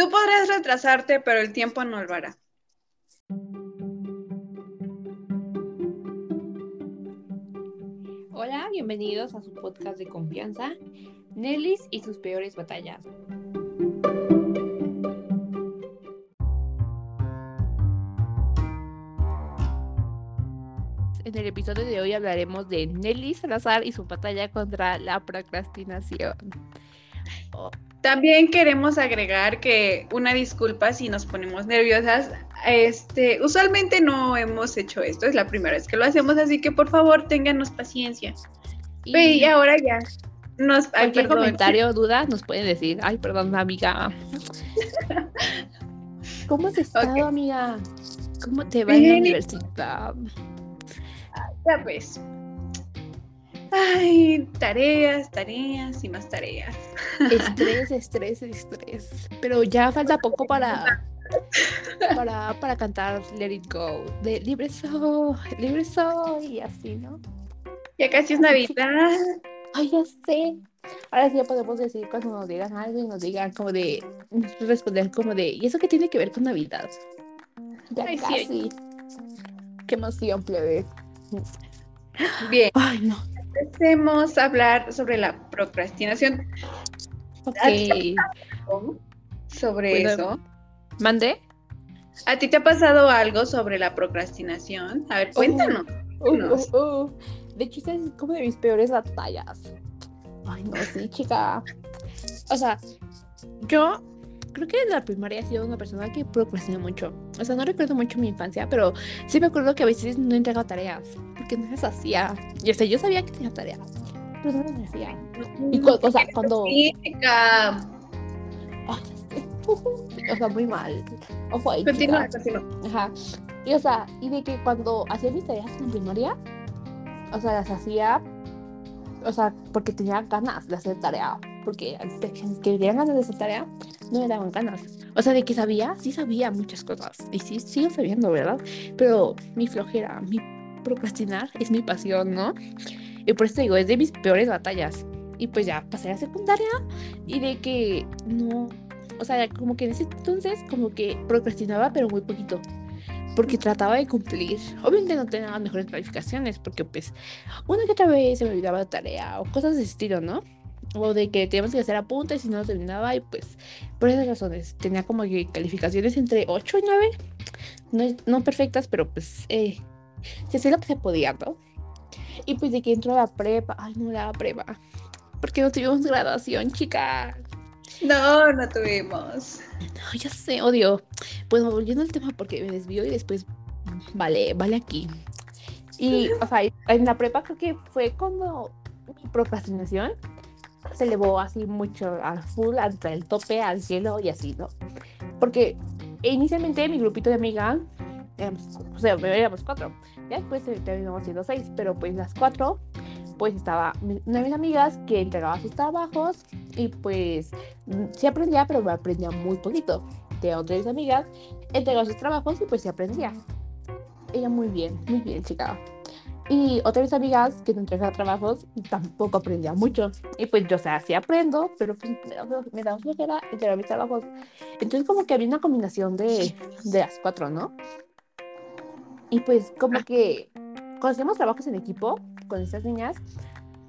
Tú podrás retrasarte, pero el tiempo no lo hará. Hola, bienvenidos a su podcast de confianza, Nellis y sus peores batallas. En el episodio de hoy hablaremos de Nelly Salazar y su batalla contra la procrastinación. También queremos agregar que una disculpa si nos ponemos nerviosas. Este, usualmente no hemos hecho esto, es la primera vez que lo hacemos, así que por favor ténganos paciencia. Y, ahora ya. Nos, cualquier comentario, duda, nos pueden decir. Ay, perdón, amiga. ¿Cómo has estado, amiga? ¿Cómo te va en la universidad? Ya pues. Ay, tareas, tareas y más tareas. Estrés, estrés, estrés. Pero ya falta poco para, para, para cantar Let It Go. De Libre Soy, Libre Soy y así, ¿no? Ya casi es Navidad. Ay, ya sé. Ahora sí ya podemos decir cuando nos digan algo y nos digan como de responder como de ¿y eso qué tiene que ver con Navidad? Ya casi. Qué emoción, plebe. Bien. Ay, no. Empecemos a hablar sobre la procrastinación. Ok. Sobre eso. ¿Mande? ¿A ti te ha pasado algo sobre la procrastinación? A ver, cuéntanos. Uh, uh, uh, de hecho, es como de mis peores batallas. Ay, no, sí, chica. O sea, yo creo que en la primaria he sido una persona que procrastina mucho. O sea, no recuerdo mucho mi infancia, pero sí me acuerdo que a veces no entregaba tareas porque no las hacía. Y o sea, yo sabía que tenía tareas, pero no las hacía. Y o sea, cuando. o sea, muy mal. Ojo ahí. Continúa, continúa. Ajá. Y o sea, y de que cuando hacía mis tareas en primaria, o sea, las hacía, o sea, porque tenía ganas de hacer tarea. Porque que tenían ganas de hacer tarea, no me daban ganas. O sea, de que sabía, sí sabía muchas cosas. Y sí, sigo sabiendo, ¿verdad? Pero mi flojera, mi procrastinar es mi pasión, ¿no? Y por eso digo, es de mis peores batallas. Y pues ya pasé a secundaria y de que no, o sea, como que en ese entonces como que procrastinaba, pero muy poquito. Porque trataba de cumplir. Obviamente no tenía las mejores calificaciones, porque pues una que otra vez se me olvidaba la tarea o cosas de ese estilo, ¿no? o de que teníamos que hacer apuntes y no terminaba y pues por esas razones tenía como que calificaciones entre 8 y 9 no, no perfectas pero pues eh, se hacía lo que se podía ¿no? y pues de que entró a la prepa ay no la prepa porque no tuvimos graduación chica no no tuvimos no ya sé odio pues volviendo al tema porque me desvío y después vale vale aquí y o sea en la prepa creo que fue cuando mi procrastinación se elevó así mucho al full, hasta el tope, al cielo y así, ¿no? Porque inicialmente mi grupito de amigas, o sea, éramos cuatro, ya después terminamos siendo seis, pero pues las cuatro, pues estaba una de mis amigas que entregaba sus trabajos y pues sí aprendía, pero aprendía muy poquito. De otra de mis amigas entregaba sus trabajos y pues sí aprendía. Ella muy bien, muy bien, chica. Y otra vez amigas que no entregaba trabajos tampoco aprendía mucho. Y pues yo, o sea, sí aprendo, pero pues me da, me da flojera entregar mis trabajos. Entonces como que había una combinación de, de las cuatro, ¿no? Y pues como que cuando hacíamos trabajos en equipo con estas niñas,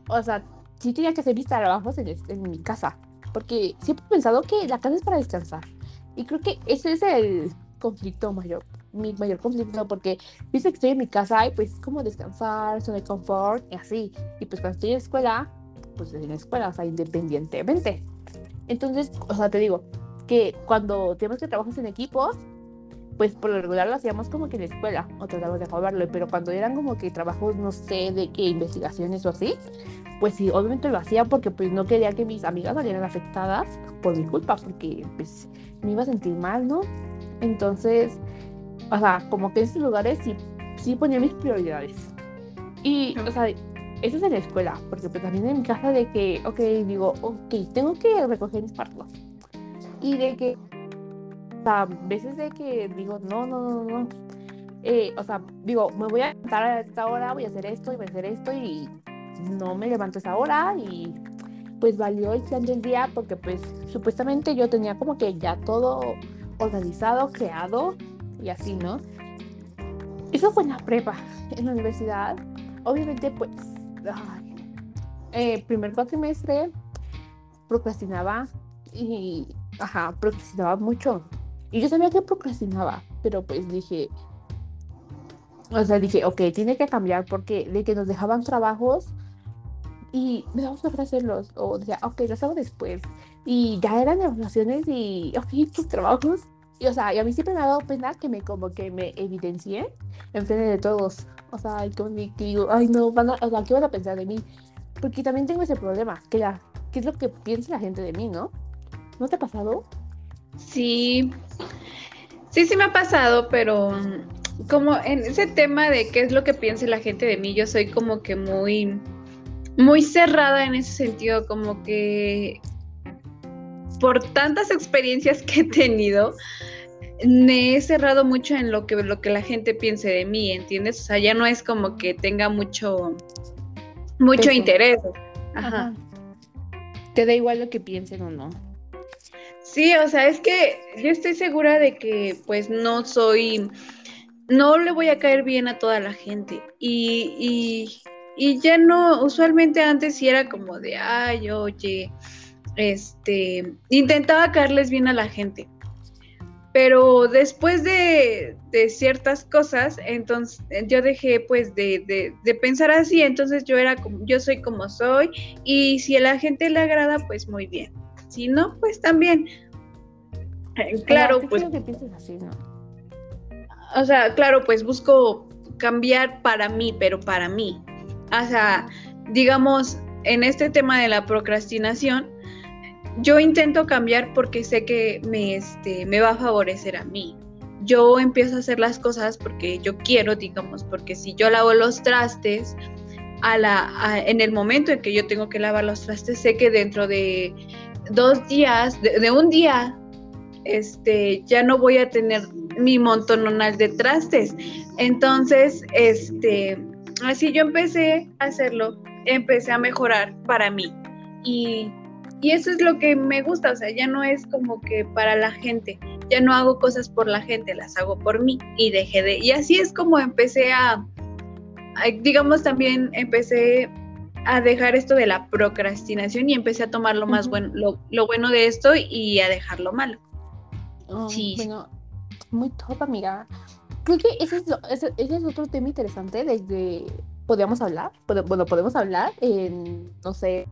o sea, sí tenía que hacer mis trabajos en, en mi casa. Porque siempre he pensado que la casa es para descansar. Y creo que ese es el conflicto mayor mi mayor conflicto porque viste que estoy en mi casa y pues como descansar, zona de confort y así. Y pues cuando estoy en escuela, pues estoy en escuela, o sea, independientemente. Entonces, o sea, te digo que cuando tenemos que trabajar en equipos, pues por lo regular lo hacíamos como que en la escuela o tratamos de acabarlo, pero cuando eran como que trabajos, no sé, de qué investigaciones o así, pues sí, obviamente lo hacía porque pues no quería que mis amigas salieran afectadas por mi culpa, porque pues me iba a sentir mal, ¿no? Entonces, o sea, como que en esos lugares sí, sí ponía mis prioridades. Y, o sea, eso es en la escuela, porque pues también en mi casa de que, ok, digo, ok, tengo que recoger mis partos. Y de que, o sea, veces de que digo, no, no, no, no. Eh, o sea, digo, me voy a levantar a esta hora, voy a hacer esto y voy a hacer esto y no me levanto a esa hora y, pues valió el plan del día porque pues supuestamente yo tenía como que ya todo organizado, creado y así, ¿no? Eso fue en la prepa, en la universidad. Obviamente pues, eh, primer cuatrimestre procrastinaba y, ajá, procrastinaba mucho. Y yo sabía que procrastinaba, pero pues dije, o sea, dije, ok, tiene que cambiar porque de que nos dejaban trabajos y me vamos a hacerlos. O decía, ok, los hago después. Y ya eran evaluaciones y, ok, tus trabajos. Y, o sea, y a mí siempre me ha dado pena que me como que me evidencié en frente de todos. O sea, como que digo, ay, no, van a, o sea, ¿qué van a pensar de mí? Porque también tengo ese problema, que la, ¿qué es lo que piensa la gente de mí, no? ¿No te ha pasado? Sí, sí, sí me ha pasado, pero como en ese tema de qué es lo que piensa la gente de mí, yo soy como que muy, muy cerrada en ese sentido, como que por tantas experiencias que he tenido, me he cerrado mucho en lo que, lo que la gente piense de mí, ¿entiendes? O sea, ya no es como que tenga mucho, mucho interés. Ajá. Te da igual lo que piensen o no. Sí, o sea, es que yo estoy segura de que pues no soy no le voy a caer bien a toda la gente. Y, y, ya no, usualmente antes sí era como de, ay, oye, este, intentaba caerles bien a la gente. Pero después de, de ciertas cosas, entonces yo dejé pues de, de, pensar así, entonces yo era como, yo soy como soy, y si a la gente le agrada, pues muy bien. Si no, pues también. Claro, pues. así, ¿no? o sea, claro, pues busco cambiar para mí, pero para mí. O sea, digamos, en este tema de la procrastinación, yo intento cambiar porque sé que me, este, me va a favorecer a mí. Yo empiezo a hacer las cosas porque yo quiero, digamos, porque si yo lavo los trastes, a la, en el momento en que yo tengo que lavar los trastes, sé que dentro de dos días, de, un día, este, ya no voy a tener mi montononal de trastes. Entonces, este, así yo empecé a hacerlo, empecé a mejorar para mí. Y, y eso es lo que me gusta, o sea, ya no es como que para la gente, ya no hago cosas por la gente, las hago por mí y dejé de... Y así es como empecé a, digamos, también empecé a dejar esto de la procrastinación y empecé a tomar lo más bueno, lo, bueno de esto y a dejar lo malo. Oh, sí. Bueno, muy top, amiga. Creo que ese es, ese, es otro tema interesante de que podríamos hablar. Bueno, podemos hablar en, no sé,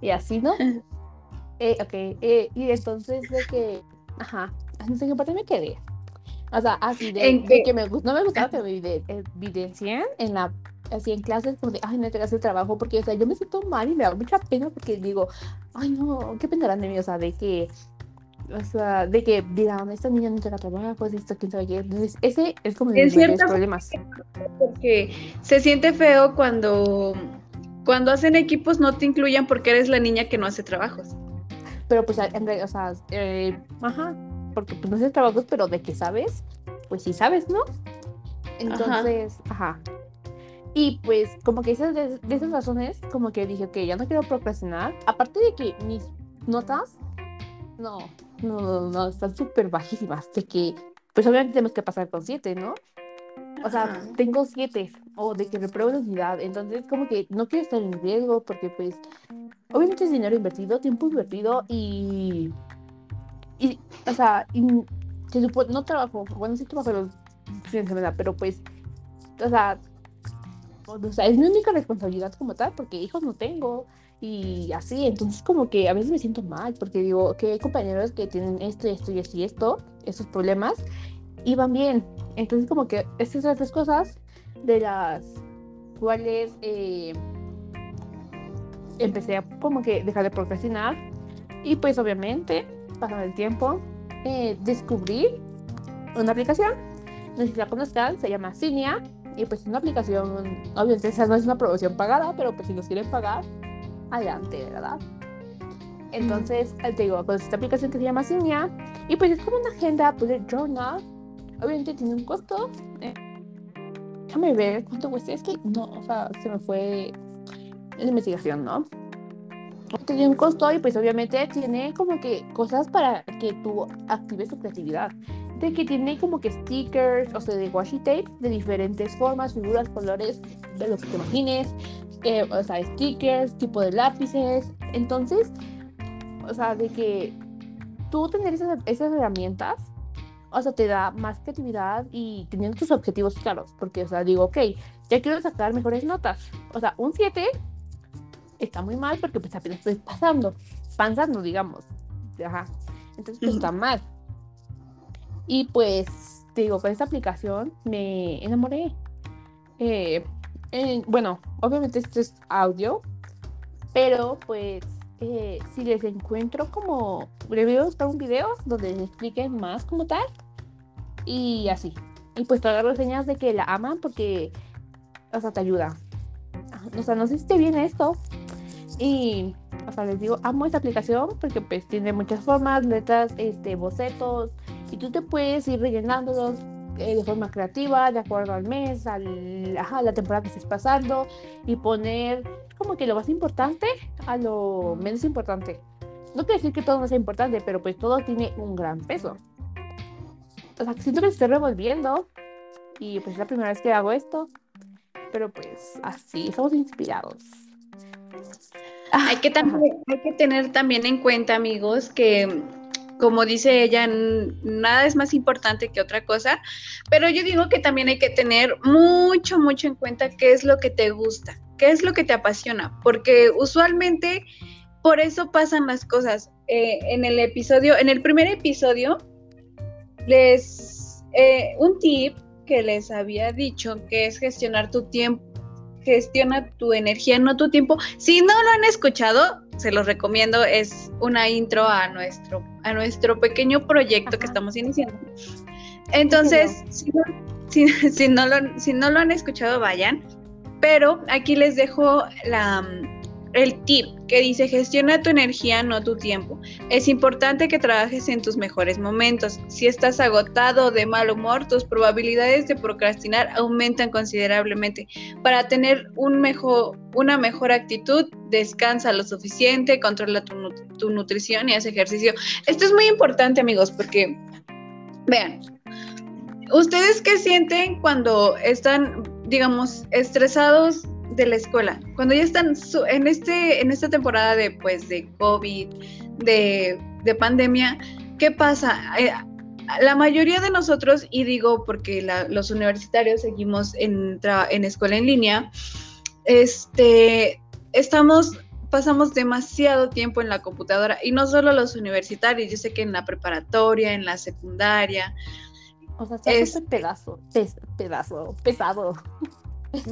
y así, ¿no? eh, ok, eh, y entonces de que, ajá, no sé qué parte me quedé. O sea, así de, que me, no me gustaba que me evidencien en la así en clases como de, ay, no te hagas el trabajo, porque, o sea, yo me siento mal y me da mucha pena porque digo, ay, no, ¿qué pensarán de mí? O sea, de que o sea, de que digan, esta niña no te la trabaja, pues esto, quién sabe qué. Entonces, ese es como de los problemas. Porque se siente feo cuando, cuando hacen equipos no te incluyan porque eres la niña que no hace trabajos. Pero pues, en realidad, o sea, eh, ajá, porque pues no haces trabajos, pero de que sabes, pues sí sabes, ¿no? Entonces, ajá. Y pues, como que esas, de, de esas razones, como que dije, ok, ya no quiero procrastinar. Aparte de que mis notas, no, no, no, no, están súper bajísimas. De que, pues obviamente tenemos que pasar con siete, ¿no? O sea, tengo siete, o de que repruebo la unidad. Entonces, como que no quiero estar en riesgo, porque, pues, obviamente es dinero invertido, tiempo invertido y. Y, o sea, y, se supone, no trabajo, bueno, sí trabajo los fines de semana, pero pues, o sea, o sea, es mi única responsabilidad como tal, porque hijos no tengo y así, entonces como que a veces me siento mal porque digo que hay compañeros que tienen esto esto y esto y esto, esos problemas, y van bien. Entonces como que estas son las tres cosas de las cuales eh, empecé a como que dejar de procrastinar y pues obviamente, pasando el tiempo, eh, descubrí una aplicación, no sé si la conozcan, se llama Cinia y pues es una aplicación, obviamente esa no es una promoción pagada, pero pues si nos quieren pagar, adelante, ¿verdad? Entonces, eh, te digo, pues esta aplicación que se llama Cinia, y pues es como una agenda bullet journal. Obviamente tiene un costo. Eh, déjame ver cuánto cuesta. Es que no, o sea, se me fue la investigación, ¿no? tiene un costo y pues obviamente tiene como que cosas para que tú actives tu creatividad. De que tiene como que stickers, o sea, de washi tape de diferentes formas, figuras, colores, de lo que te imagines, eh, o sea, stickers, tipo de lápices. Entonces, o sea, de que tú tener esas, esas herramientas, o sea, te da más creatividad y teniendo tus objetivos claros, porque, o sea, digo, ok, ya quiero sacar mejores notas. O sea, un 7 está muy mal porque pues apenas estoy pasando, pasando, digamos. Ajá. Entonces, pues está mal. Y pues, te digo, con esta aplicación me enamoré. Eh, bueno, obviamente esto es audio, pero pues eh, si les encuentro como, le buscar un video donde les expliquen más como tal y así. Y pues todas las reseñas de que la aman porque, o sea, te ayuda. O sea, no sé si te viene esto. Y, o sea, les digo, amo esta aplicación porque pues tiene muchas formas, letras, este, bocetos, y tú te puedes ir rellenándolos eh, de forma creativa, de acuerdo al mes, a la temporada que estés pasando, y poner como que lo más importante a lo menos importante. No quiere decir que todo no sea importante, pero pues todo tiene un gran peso. O sea, siento que estoy revolviendo y pues es la primera vez que hago esto, pero pues así, somos inspirados. Hay que, también, hay que tener también en cuenta, amigos, que como dice ella, nada es más importante que otra cosa, pero yo digo que también hay que tener mucho, mucho en cuenta qué es lo que te gusta, qué es lo que te apasiona, porque usualmente por eso pasan las cosas. Eh, en el episodio, en el primer episodio, les, eh, un tip que les había dicho que es gestionar tu tiempo gestiona tu energía, no tu tiempo. Si no lo han escuchado, se los recomiendo, es una intro a nuestro, a nuestro pequeño proyecto que estamos iniciando. Entonces, si no, si, no lo, si no lo han escuchado, vayan. Pero aquí les dejo la, el tip que dice gestiona tu energía, no tu tiempo. Es importante que trabajes en tus mejores momentos. Si estás agotado o de mal humor, tus probabilidades de procrastinar aumentan considerablemente. Para tener una mejor actitud, descansa lo suficiente, controla tu, tu nutrición y haz ejercicio. Esto es muy importante amigos porque, vean, ¿ustedes qué sienten cuando están, digamos, estresados de la escuela, cuando ya están en, este, en esta temporada de, pues, de COVID, de, pandemia, ¿qué pasa? Eh, la mayoría de nosotros, y digo porque los universitarios seguimos en, en escuela en línea, este, estamos, pasamos demasiado tiempo en la computadora y no solo los universitarios, yo sé que en la preparatoria, en la secundaria. O sea, es pedazo, pedazo, pesado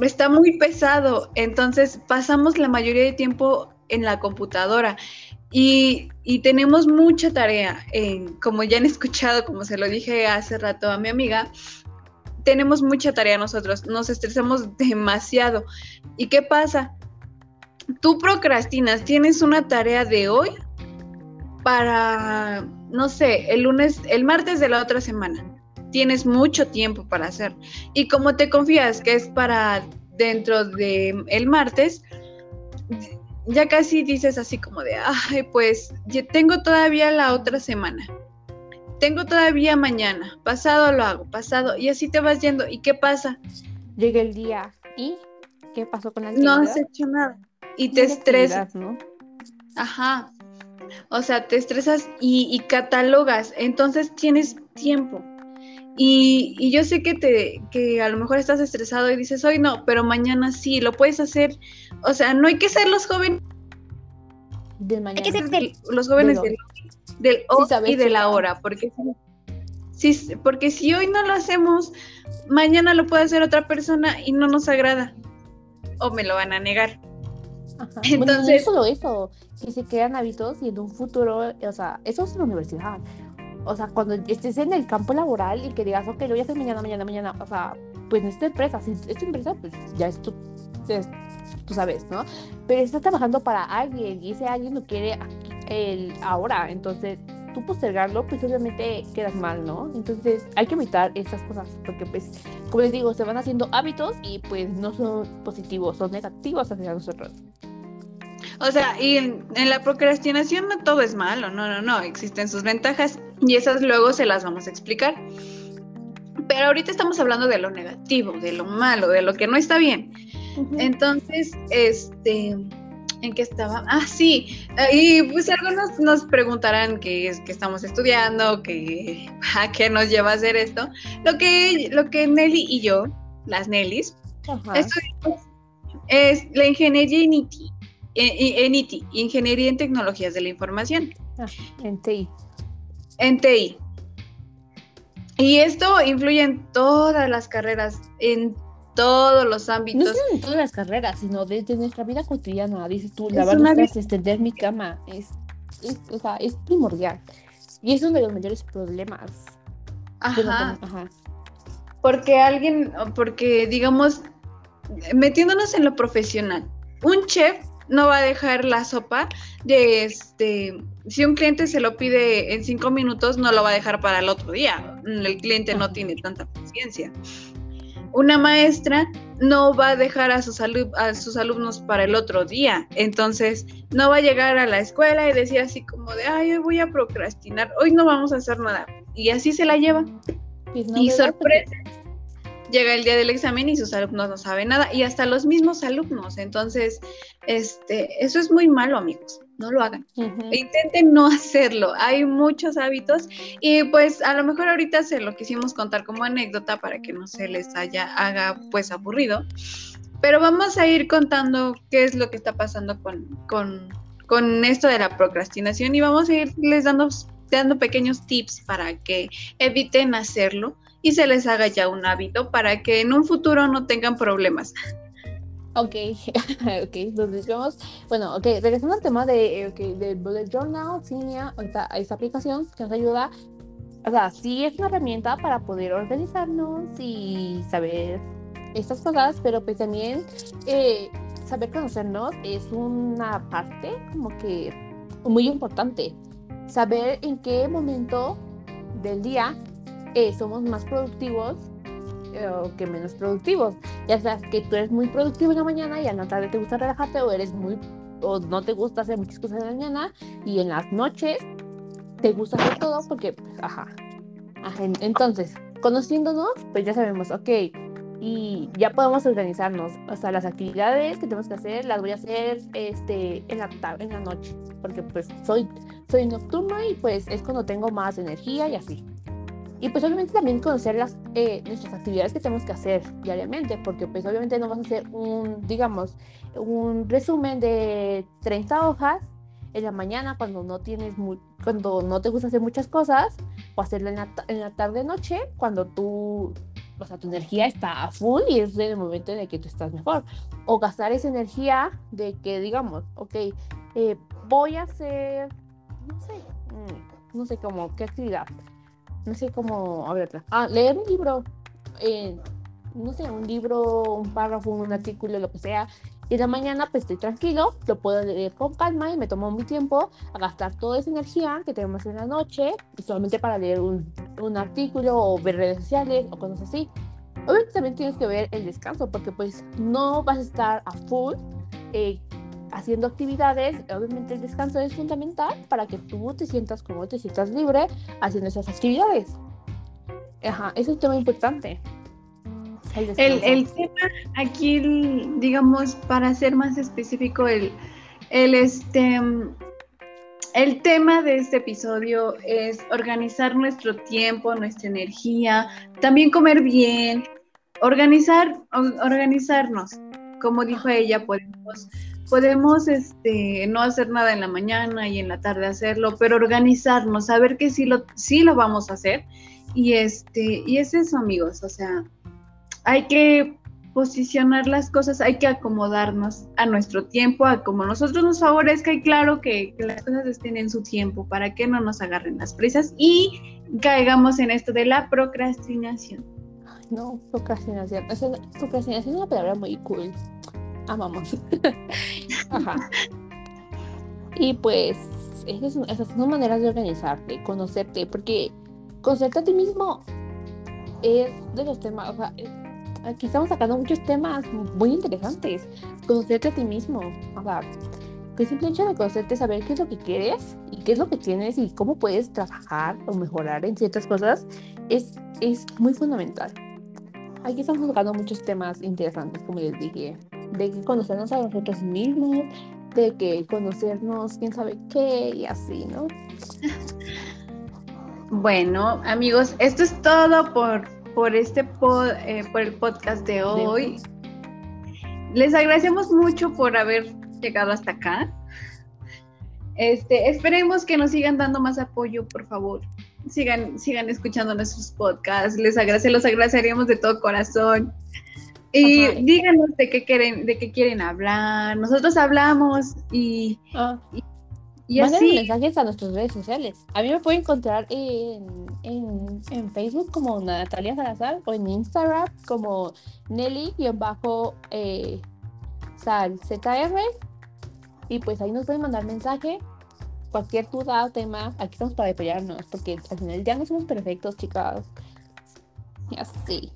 está muy pesado, entonces pasamos la mayoría de tiempo en la computadora y, tenemos mucha tarea, como ya han escuchado, como se lo dije hace rato a mi amiga, tenemos mucha tarea nosotros, nos estresamos demasiado. ¿Y qué pasa? Tú procrastinas, tienes una tarea de hoy para, no sé, el lunes, el martes de la otra semana tienes mucho tiempo para hacer. Y como te confías que es para dentro de el martes, ya casi dices así como de, ay, pues tengo todavía la otra semana. Tengo todavía mañana, pasado lo hago, pasado, y así te vas yendo. ¿Y qué pasa? Llega el día y ¿qué pasó con la No has hecho nada. Y te estresas. ¿no? Ajá. O sea, te estresas y, y catalogas. Entonces tienes tiempo. Y, yo sé que, te, que a lo mejor estás estresado y dices, hoy no, pero mañana sí, lo puedes hacer. O sea, no hay que ser los jóvenes. Del mañana. Hay que ser los jóvenes del, del hoy y de la hora, porque si, porque si hoy no lo hacemos, mañana lo puede hacer otra persona y no nos agrada. O me lo van a negar. Entonces, no solo eso, que se crean hábitos y en un futuro, o sea, eso es la universidad o sea, cuando estés en el campo laboral y que digas, ok, lo voy a hacer mañana, mañana, mañana, o sea, pues en esta empresa, si esta empresa, pues ya es tú, tú sabes, ¿no? Pero estás trabajando para alguien y ese alguien lo quiere el, ahora, entonces tú postergarlo, pues obviamente quedas mal, ¿no? Entonces hay que evitar esas cosas, porque pues, como les digo, se van haciendo hábitos y pues no son positivos, son negativos hacia nosotros. O sea, y en, la procrastinación no todo es malo, no, no, no, existen sus ventajas y esas luego se las vamos a explicar. Pero ahorita estamos hablando de lo negativo, de lo malo, de lo que no está bien. Entonces, este, ¿en qué estaba? Ah, sí, y pues algunos nos preguntarán qué es que estamos estudiando, que a qué nos lleva a hacer esto. Lo que, lo que Nelly y yo, las Nellys, estudiamos es la ingeniería en IT, en, IT, Ingeniería en Tecnologías de la Información. Ah, en TI. En TI. Y esto influye en todas las carreras, en todos los ámbitos. No solo en todas las carreras, sino desde nuestra vida cotidiana. Dices tú, lavar los trastes, extender mi cama, es, o sea, es primordial. Y es uno de los mayores problemas. Ajá. ajá. Porque alguien, porque digamos, metiéndonos en lo profesional, un chef no va a dejar la sopa de este, si un cliente se lo pide en cinco minutos, no lo va a dejar para el otro día. El cliente no tiene tanta paciencia. Una maestra no va a dejar a sus, a sus alumnos para el otro día. Entonces, no va a llegar a la escuela y decir así como de, ay, hoy voy a procrastinar, hoy no vamos a hacer nada. Y así se la lleva. Pues y sorpresa llega el día del examen y sus alumnos no saben nada y hasta los mismos alumnos. Entonces, este, eso es muy malo, amigos. No lo hagan. Intenten no hacerlo. Hay muchos hábitos y pues a lo mejor ahorita se lo quisimos contar como anécdota para que no se les haya haga pues aburrido. Pero vamos a ir contando qué es lo que está pasando con, con, con esto de la procrastinación y vamos a irles dando, dando pequeños tips para que eviten hacerlo y se les haga ya un hábito para que en un futuro no tengan problemas. Ok, ok, nos vemos. Bueno, ok, regresando al tema de, okay, de Bullet Journal, Cinia, esta, esta aplicación que nos ayuda. O sea, sí es una herramienta para poder organizarnos y saber estas cosas, pero pues también eh, saber conocernos es una parte como que muy importante. Saber en qué momento del día eh, somos más productivos eh, que menos productivos. Ya sabes que tú eres muy productivo en la mañana y en la tarde te gusta relajarte o eres muy o no te gusta hacer muchas cosas en la mañana y en las noches te gusta hacer todo porque, pues, ajá. Entonces, conociéndonos, pues ya sabemos, ok, y ya podemos organizarnos. O sea, las actividades que tenemos que hacer las voy a hacer este, en, la, en la noche, porque pues soy, soy nocturna y pues es cuando tengo más energía y así. Y pues obviamente también conocer las, eh, nuestras actividades que tenemos que hacer diariamente, porque pues obviamente no vas a hacer un, digamos, un resumen de 30 hojas en la mañana cuando no tienes cuando no te gusta hacer muchas cosas, o hacerlo en la, en la tarde-noche cuando tú, o sea, tu energía está a full y es el momento en el que tú estás mejor. O gastar esa energía de que digamos, ok, eh, voy a hacer, no sé, mm, no sé cómo, qué actividad no sé cómo, a ver, ah, leer un libro, eh, no sé, un libro, un párrafo, un artículo, lo que sea, y en la mañana pues estoy tranquilo, lo puedo leer con calma y me tomo mi tiempo a gastar toda esa energía que tenemos en la noche, y solamente para leer un, un artículo o ver redes sociales o cosas así. Obviamente también tienes que ver el descanso, porque pues no vas a estar a full eh, haciendo actividades, obviamente el descanso es fundamental para que tú te sientas como te sientas libre haciendo esas actividades. Ajá, eso es un tema importante. El, el, tema aquí, digamos, para ser más específico, el, el, este, el tema de este episodio es organizar nuestro tiempo, nuestra energía, también comer bien, organizar, organizarnos. Como dijo ella, podemos podemos este, no hacer nada en la mañana y en la tarde hacerlo, pero organizarnos, saber que sí lo, sí lo vamos a hacer. Y, este, y es eso, amigos, o sea, hay que posicionar las cosas, hay que acomodarnos a nuestro tiempo, a como nosotros nos favorezca y claro que, las cosas estén en su tiempo para que no nos agarren las prisas y caigamos en esto de la procrastinación. no, procrastinación. procrastinación es una palabra muy cool amamos. Ajá. Y pues, esas, son maneras de organizarte, conocerte, porque conocerte a ti mismo es de los temas, o sea, aquí estamos sacando muchos temas muy interesantes. Conocerte a ti mismo, o sea, que el simple hecho de conocerte, saber qué es lo que quieres y qué es lo que tienes y cómo puedes trabajar o mejorar en ciertas cosas es, es muy fundamental. Aquí estamos tocando muchos temas interesantes, como les dije, de que conocernos a nosotros mismos, de que conocernos quién sabe qué y así, ¿no? Bueno, amigos, esto es todo por, por este pod, eh, por el podcast de hoy. Les agradecemos mucho por haber llegado hasta acá. Este, esperemos que nos sigan dando más apoyo, por favor. Sigan, sigan escuchando nuestros podcasts. Les agradece, los agradeceríamos de todo corazón. Y díganos de qué quieren, de qué quieren hablar. Nosotros hablamos y, ah. y, así. mensajes a nuestras redes sociales. A mí me pueden encontrar en, en, Facebook como Natalia Salazar o en Instagram como Nelly-Sal eh, ZR. Y pues ahí nos pueden mandar mensaje. Cualquier duda o tema, aquí estamos para apoyarnos, porque al final ya no somos perfectos, chicas. Y así.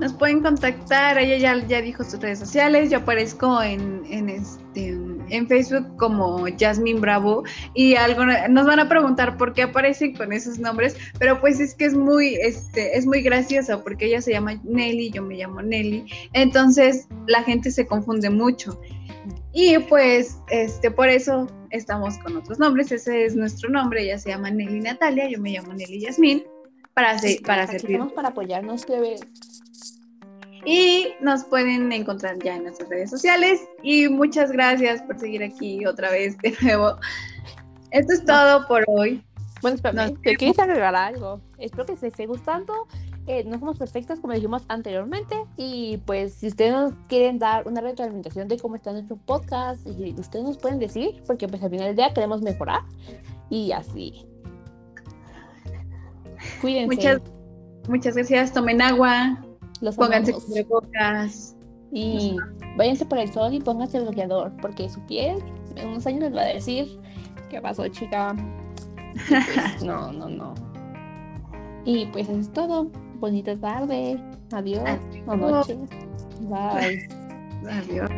Nos pueden contactar, ella ya, ya dijo sus redes sociales, yo aparezco en, en, este, en Facebook como Jasmine Bravo y algo nos van a preguntar por qué aparecen con esos nombres, pero pues es que es muy, este, es muy gracioso porque ella se llama Nelly, yo me llamo Nelly, entonces la gente se confunde mucho. Y pues este, por eso estamos con otros nombres, ese es nuestro nombre, ella se llama Nelly Natalia, yo me llamo Nelly Yasmín, para, para servir. para apoyarnos, bebé. Y nos pueden encontrar ya en nuestras redes sociales. Y muchas gracias por seguir aquí otra vez de nuevo. Esto es todo por hoy. Bueno, espera, ¿te quieres agregar algo? Espero que se esté gustando. Eh, no somos perfectas, como dijimos anteriormente. Y pues, si ustedes nos quieren dar una retroalimentación de cómo está nuestro podcast, y ustedes nos pueden decir, porque pues al final del día queremos mejorar. Y así. Cuídense. Muchas, muchas gracias. Tomen agua. Los pónganse cubrebocas. Y váyanse por el sol y pónganse el bloqueador, porque su piel en unos años les va a decir, ¿qué pasó, chica? Pues, no, no, no. Y pues eso es todo. Bonita tarde. Adiós. Adiós. Noche. Bye. Adiós.